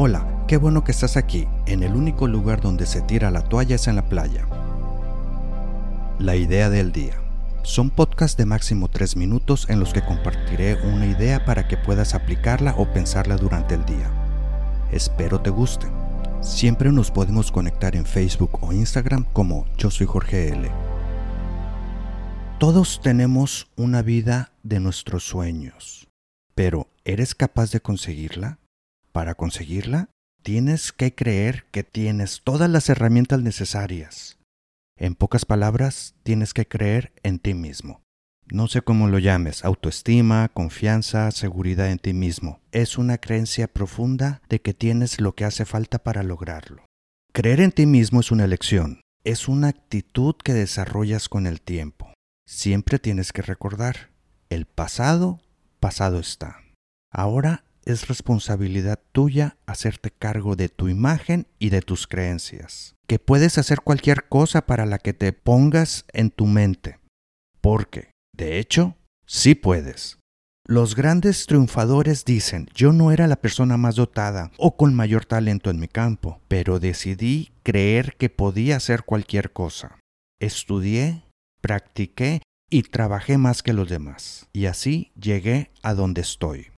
Hola, qué bueno que estás aquí. En el único lugar donde se tira la toalla es en la playa. La idea del día. Son podcasts de máximo 3 minutos en los que compartiré una idea para que puedas aplicarla o pensarla durante el día. Espero te guste. Siempre nos podemos conectar en Facebook o Instagram como Yo soy Jorge L. Todos tenemos una vida de nuestros sueños, pero ¿eres capaz de conseguirla? Para conseguirla, tienes que creer que tienes todas las herramientas necesarias. En pocas palabras, tienes que creer en ti mismo. No sé cómo lo llames, autoestima, confianza, seguridad en ti mismo. Es una creencia profunda de que tienes lo que hace falta para lograrlo. Creer en ti mismo es una elección, es una actitud que desarrollas con el tiempo. Siempre tienes que recordar, el pasado, pasado está. Ahora es responsabilidad tuya hacerte cargo de tu imagen y de tus creencias. Que puedes hacer cualquier cosa para la que te pongas en tu mente. Porque, de hecho, sí puedes. Los grandes triunfadores dicen, yo no era la persona más dotada o con mayor talento en mi campo, pero decidí creer que podía hacer cualquier cosa. Estudié, practiqué y trabajé más que los demás. Y así llegué a donde estoy.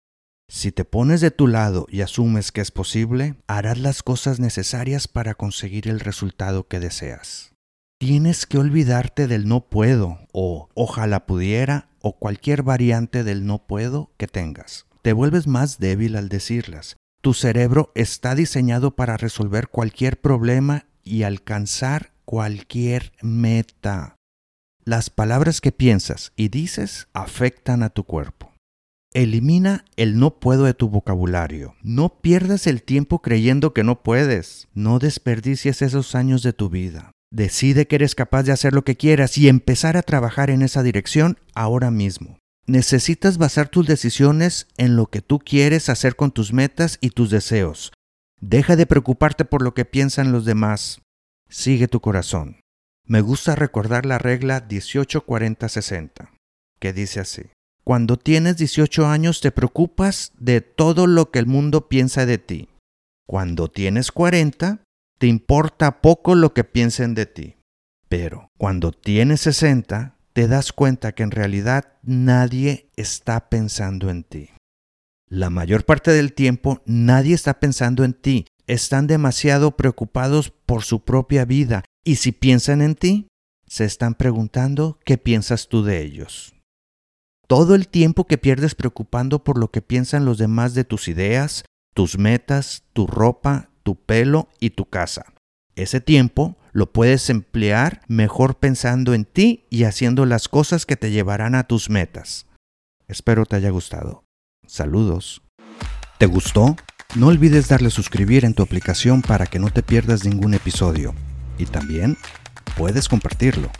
Si te pones de tu lado y asumes que es posible, harás las cosas necesarias para conseguir el resultado que deseas. Tienes que olvidarte del no puedo o ojalá pudiera o cualquier variante del no puedo que tengas. Te vuelves más débil al decirlas. Tu cerebro está diseñado para resolver cualquier problema y alcanzar cualquier meta. Las palabras que piensas y dices afectan a tu cuerpo. Elimina el no puedo de tu vocabulario. No pierdas el tiempo creyendo que no puedes. No desperdicies esos años de tu vida. Decide que eres capaz de hacer lo que quieras y empezar a trabajar en esa dirección ahora mismo. Necesitas basar tus decisiones en lo que tú quieres hacer con tus metas y tus deseos. Deja de preocuparte por lo que piensan los demás. Sigue tu corazón. Me gusta recordar la regla 18-40-60, que dice así. Cuando tienes 18 años te preocupas de todo lo que el mundo piensa de ti. Cuando tienes 40, te importa poco lo que piensen de ti. Pero cuando tienes 60, te das cuenta que en realidad nadie está pensando en ti. La mayor parte del tiempo nadie está pensando en ti. Están demasiado preocupados por su propia vida y si piensan en ti, se están preguntando qué piensas tú de ellos. Todo el tiempo que pierdes preocupando por lo que piensan los demás de tus ideas, tus metas, tu ropa, tu pelo y tu casa. Ese tiempo lo puedes emplear mejor pensando en ti y haciendo las cosas que te llevarán a tus metas. Espero te haya gustado. Saludos. ¿Te gustó? No olvides darle suscribir en tu aplicación para que no te pierdas ningún episodio. Y también puedes compartirlo.